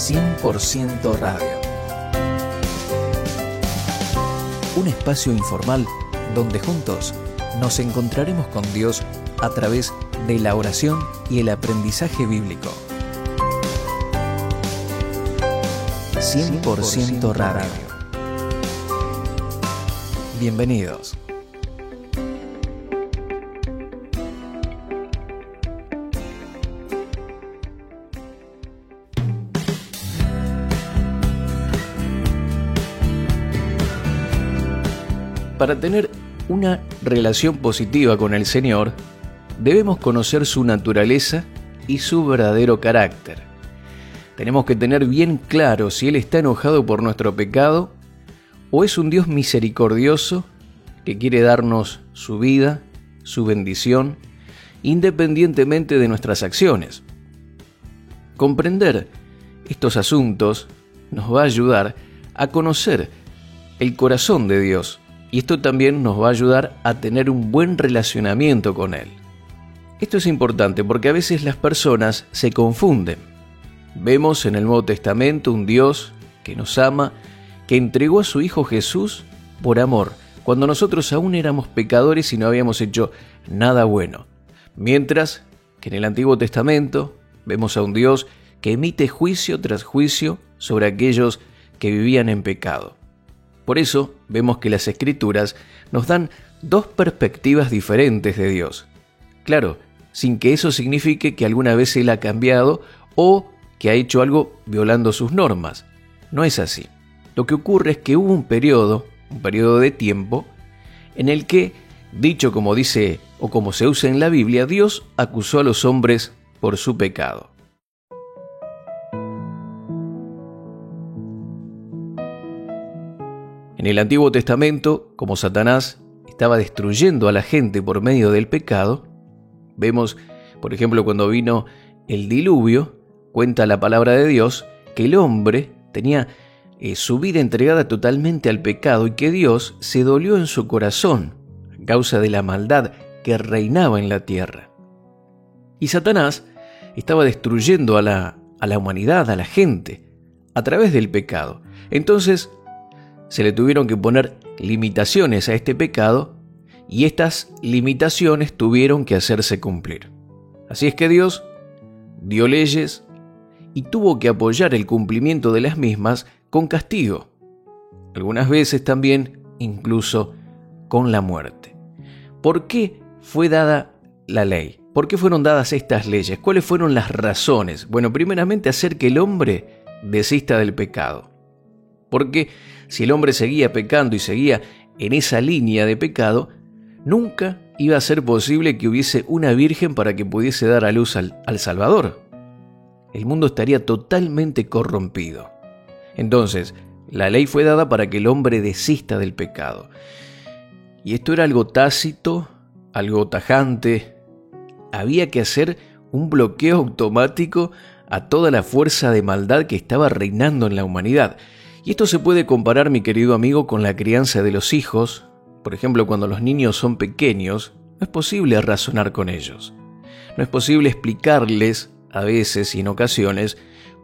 100% Radio. Un espacio informal donde juntos nos encontraremos con Dios a través de la oración y el aprendizaje bíblico. 100% Radio. Bienvenidos. Para tener una relación positiva con el Señor, debemos conocer su naturaleza y su verdadero carácter. Tenemos que tener bien claro si Él está enojado por nuestro pecado o es un Dios misericordioso que quiere darnos su vida, su bendición, independientemente de nuestras acciones. Comprender estos asuntos nos va a ayudar a conocer el corazón de Dios y esto también nos va a ayudar a tener un buen relacionamiento con Él. Esto es importante porque a veces las personas se confunden. Vemos en el Nuevo Testamento un Dios que nos ama, que entregó a su Hijo Jesús por amor, cuando nosotros aún éramos pecadores y no habíamos hecho nada bueno. Mientras que en el Antiguo Testamento vemos a un Dios que emite juicio tras juicio sobre aquellos que vivían en pecado. Por eso vemos que las escrituras nos dan dos perspectivas diferentes de Dios. Claro, sin que eso signifique que alguna vez Él ha cambiado o que ha hecho algo violando sus normas. No es así. Lo que ocurre es que hubo un periodo, un periodo de tiempo, en el que, dicho como dice o como se usa en la Biblia, Dios acusó a los hombres por su pecado. En el Antiguo Testamento, como Satanás estaba destruyendo a la gente por medio del pecado, vemos, por ejemplo, cuando vino el diluvio, cuenta la palabra de Dios que el hombre tenía eh, su vida entregada totalmente al pecado y que Dios se dolió en su corazón a causa de la maldad que reinaba en la tierra. Y Satanás estaba destruyendo a la, a la humanidad, a la gente, a través del pecado. Entonces se le tuvieron que poner limitaciones a este pecado y estas limitaciones tuvieron que hacerse cumplir. Así es que Dios dio leyes y tuvo que apoyar el cumplimiento de las mismas con castigo, algunas veces también incluso con la muerte. ¿Por qué fue dada la ley? ¿Por qué fueron dadas estas leyes? ¿Cuáles fueron las razones? Bueno, primeramente hacer que el hombre desista del pecado. Porque si el hombre seguía pecando y seguía en esa línea de pecado, nunca iba a ser posible que hubiese una virgen para que pudiese dar a luz al, Salvador. El mundo estaría totalmente corrompido. Entonces, la ley fue dada para que el hombre desista del pecado. Y esto era algo tácito, algo tajante. Había que hacer un bloqueo automático a toda la fuerza de maldad que estaba reinando en la humanidad. Y esto se puede comparar, mi querido amigo, con la crianza de los hijos. Por ejemplo, cuando los niños son pequeños, no es posible razonar con ellos. No es posible explicarles, a veces y en ocasiones,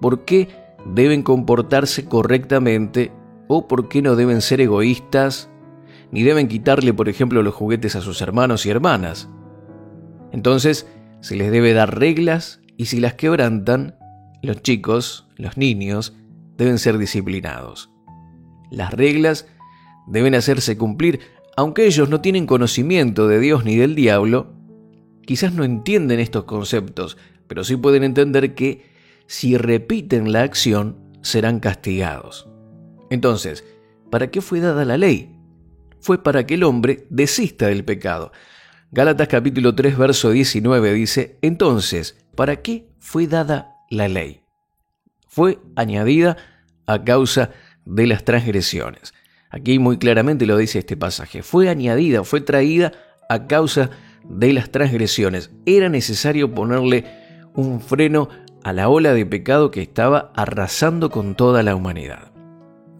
por qué deben comportarse correctamente o por qué no deben ser egoístas, ni deben quitarle, por ejemplo, los juguetes a sus hermanos y hermanas. Entonces, se les debe dar reglas y si las quebrantan, los chicos, los niños, deben ser disciplinados. Las reglas deben hacerse cumplir, aunque ellos no tienen conocimiento de Dios ni del diablo, quizás no entienden estos conceptos, pero sí pueden entender que si repiten la acción serán castigados. Entonces, ¿para qué fue dada la ley? Fue para que el hombre desista del pecado. Gálatas capítulo 3 verso 19 dice, entonces, ¿para qué fue dada la ley? fue añadida a causa de las transgresiones. Aquí muy claramente lo dice este pasaje. Fue añadida, fue traída a causa de las transgresiones. Era necesario ponerle un freno a la ola de pecado que estaba arrasando con toda la humanidad.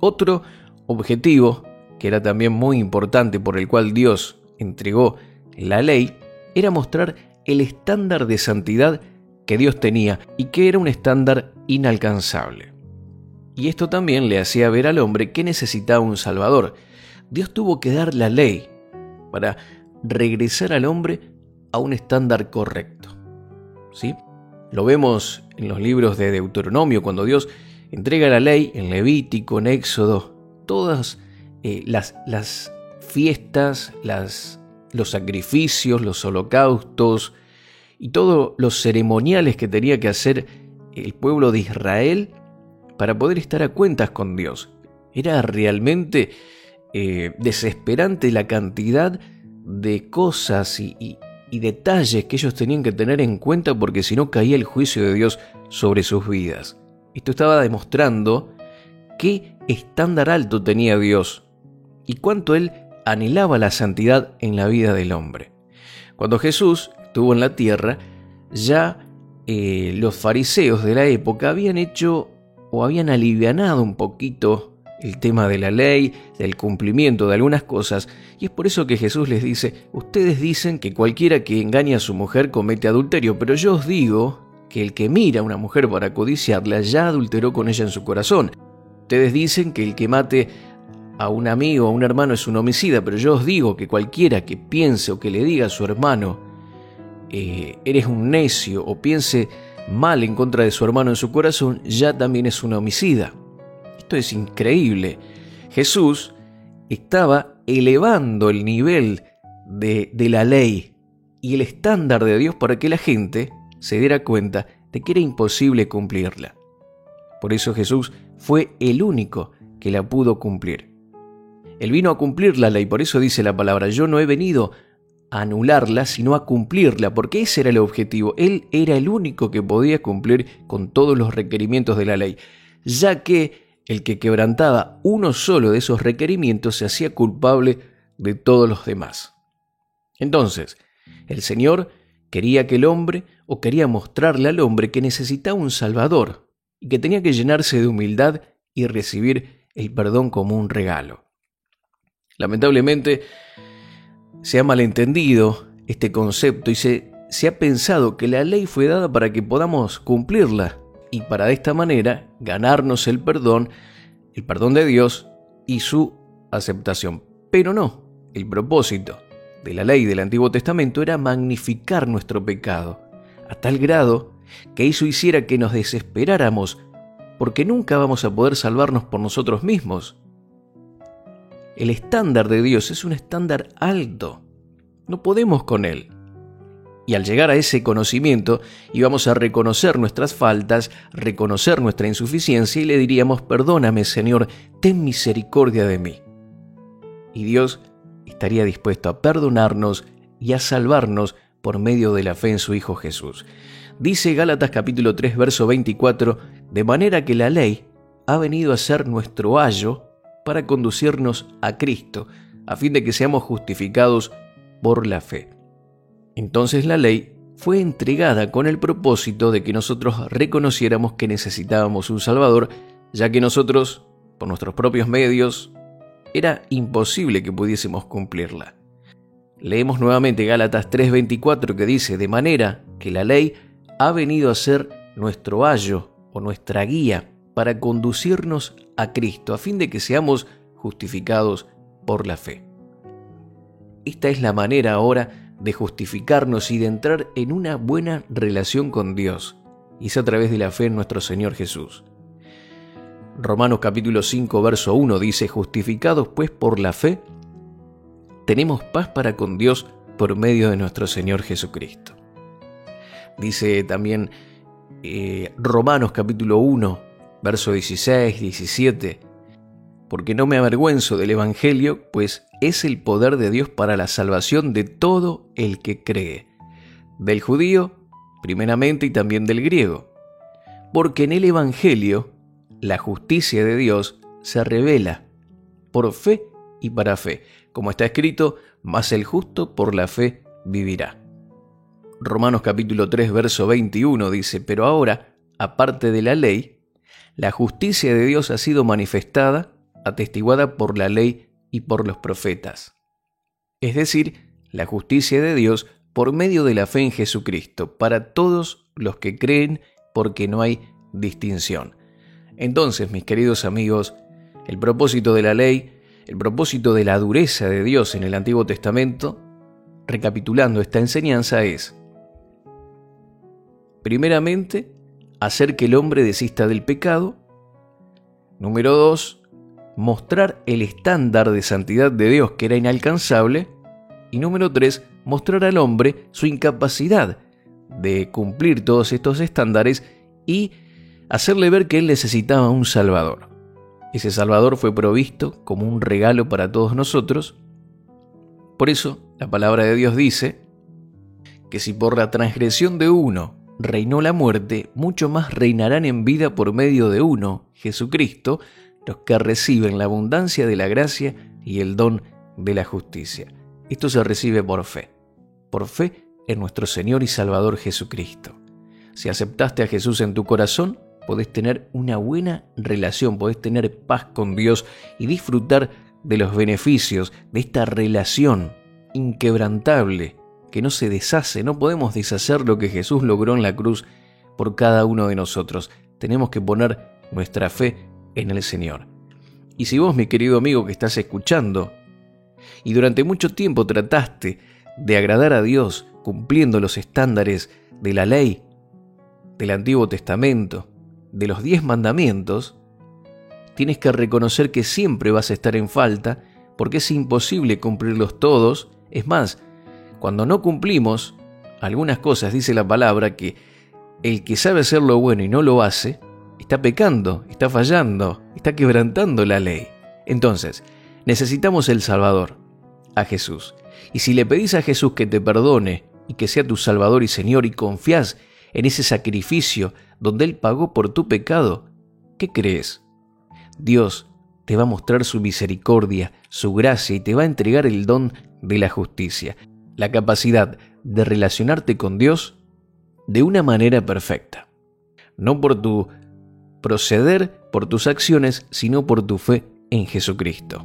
Otro objetivo, que era también muy importante por el cual Dios entregó la ley, era mostrar el estándar de santidad que Dios tenía y que era un estándar inalcanzable. Y esto también le hacía ver al hombre que necesitaba un Salvador. Dios tuvo que dar la ley para regresar al hombre a un estándar correcto. ¿Sí? Lo vemos en los libros de Deuteronomio, cuando Dios entrega la ley en Levítico, en Éxodo, todas eh, las, las, fiestas, las, los sacrificios, los holocaustos y todos los ceremoniales que tenía que hacer el pueblo de Israel para poder estar a cuentas con Dios. Era realmente eh, desesperante la cantidad de cosas y, detalles que ellos tenían que tener en cuenta porque si no caía el juicio de Dios sobre sus vidas. Esto estaba demostrando qué estándar alto tenía Dios y cuánto Él anhelaba la santidad en la vida del hombre. Cuando Jesús estuvo en la tierra, ya eh, los fariseos de la época habían hecho o habían alivianado un poquito el tema de la ley, del cumplimiento de algunas cosas, y es por eso que Jesús les dice, ustedes dicen que cualquiera que engaña a su mujer comete adulterio, pero yo os digo que el que mira a una mujer para codiciarla ya adulteró con ella en su corazón. Ustedes dicen que el que mate a un amigo o a un hermano es un homicida, pero yo os digo que cualquiera que piense o que le diga a su hermano, eh, eres un necio o piense mal en contra de su hermano en su corazón, ya también es un homicida es increíble. Jesús estaba elevando el nivel de, de la ley y el estándar de Dios para que la gente se diera cuenta de que era imposible cumplirla. Por eso Jesús fue el único que la pudo cumplir. Él vino a cumplir la ley, por eso dice la palabra, yo no he venido anularla, sino a cumplirla, porque ese era el objetivo. Él era el único que podía cumplir con todos los requerimientos de la ley, ya que el que quebrantaba uno solo de esos requerimientos se hacía culpable de todos los demás. Entonces, el Señor quería que el hombre, o quería mostrarle al hombre que necesitaba un Salvador, y que tenía que llenarse de humildad y recibir el perdón como un regalo. Lamentablemente, se ha malentendido este concepto y se, se ha pensado que la ley fue dada para que podamos cumplirla, y para de esta manera ganarnos el perdón, el perdón de Dios y su aceptación. Pero no, el propósito de la ley del Antiguo Testamento era magnificar nuestro pecado, a tal grado que eso hiciera que nos desesperáramos, porque nunca vamos a poder salvarnos por nosotros mismos. El estándar de Dios es un estándar alto, no podemos con él. Y al llegar a ese conocimiento íbamos a reconocer nuestras faltas, reconocer nuestra insuficiencia y le diríamos, perdóname Señor, ten misericordia de mí. Y Dios estaría dispuesto a perdonarnos y a salvarnos por medio de la fe en su Hijo Jesús. Dice Gálatas capítulo 3 verso 24, de manera que la ley ha venido a ser nuestro ayo para conducirnos a Cristo, a fin de que seamos justificados por la fe. Entonces la ley fue entregada con el propósito de que nosotros reconociéramos que necesitábamos un Salvador, ya que nosotros, por nuestros propios medios, era imposible que pudiésemos cumplirla. Leemos nuevamente Gálatas 3:24 que dice, de manera que la ley ha venido a ser nuestro ayo o nuestra guía para conducirnos a Cristo, a fin de que seamos justificados por la fe. Esta es la manera ahora de justificarnos y de entrar en una buena relación con Dios, y es a través de la fe en nuestro Señor Jesús. Romanos capítulo 5, verso 1 dice, justificados pues por la fe, tenemos paz para con Dios por medio de nuestro Señor Jesucristo. Dice también eh, Romanos capítulo 1, verso 16, 17, porque no me avergüenzo del Evangelio, pues es el poder de Dios para la salvación de todo el que cree, del judío, primeramente, y también del griego. Porque en el Evangelio la justicia de Dios se revela por fe y para fe, como está escrito, mas el justo por la fe vivirá. Romanos capítulo 3, verso 21 dice, pero ahora, aparte de la ley, la justicia de Dios ha sido manifestada atestiguada por la ley y por los profetas. Es decir, la justicia de Dios por medio de la fe en Jesucristo, para todos los que creen, porque no hay distinción. Entonces, mis queridos amigos, el propósito de la ley, el propósito de la dureza de Dios en el Antiguo Testamento, recapitulando esta enseñanza, es, primeramente, hacer que el hombre desista del pecado. Número dos, mostrar el estándar de santidad de Dios que era inalcanzable. Y número tres, mostrar al hombre su incapacidad de cumplir todos estos estándares y hacerle ver que él necesitaba un Salvador. Ese Salvador fue provisto como un regalo para todos nosotros. Por eso la palabra de Dios dice que si por la transgresión de uno reinó la muerte, mucho más reinarán en vida por medio de uno, Jesucristo, los que reciben la abundancia de la gracia y el don de la justicia. Esto se recibe por fe, por fe en nuestro Señor y Salvador Jesucristo. Si aceptaste a Jesús en tu corazón, podés tener una buena relación, podés tener paz con Dios y disfrutar de los beneficios de esta relación inquebrantable que no se deshace. No podemos deshacer lo que Jesús logró en la cruz por cada uno de nosotros. Tenemos que poner nuestra fe en el Señor. Y si vos, mi querido amigo que estás escuchando, y durante mucho tiempo trataste de agradar a Dios cumpliendo los estándares de la ley, del Antiguo Testamento, de los diez mandamientos, tienes que reconocer que siempre vas a estar en falta porque es imposible cumplirlos todos. Es más, cuando no cumplimos algunas cosas, dice la palabra que el que sabe hacer lo bueno y no lo hace, está pecando, está fallando, está quebrantando la ley. Entonces, necesitamos el Salvador, a Jesús. Y si le pedís a Jesús que te perdone y que sea tu Salvador y Señor y confías en ese sacrificio donde Él pagó por tu pecado, ¿qué crees? Dios te va a mostrar su misericordia, su gracia y te va a entregar el don de la justicia, la capacidad de relacionarte con Dios de una manera perfecta. No por tu proceder, por tus acciones, sino por tu fe en Jesucristo.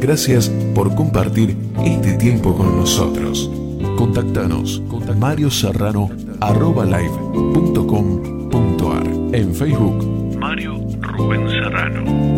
Gracias por compartir este tiempo con nosotros. Contactanos con Mario Serrano En Facebook, Mario Rubén Serrano.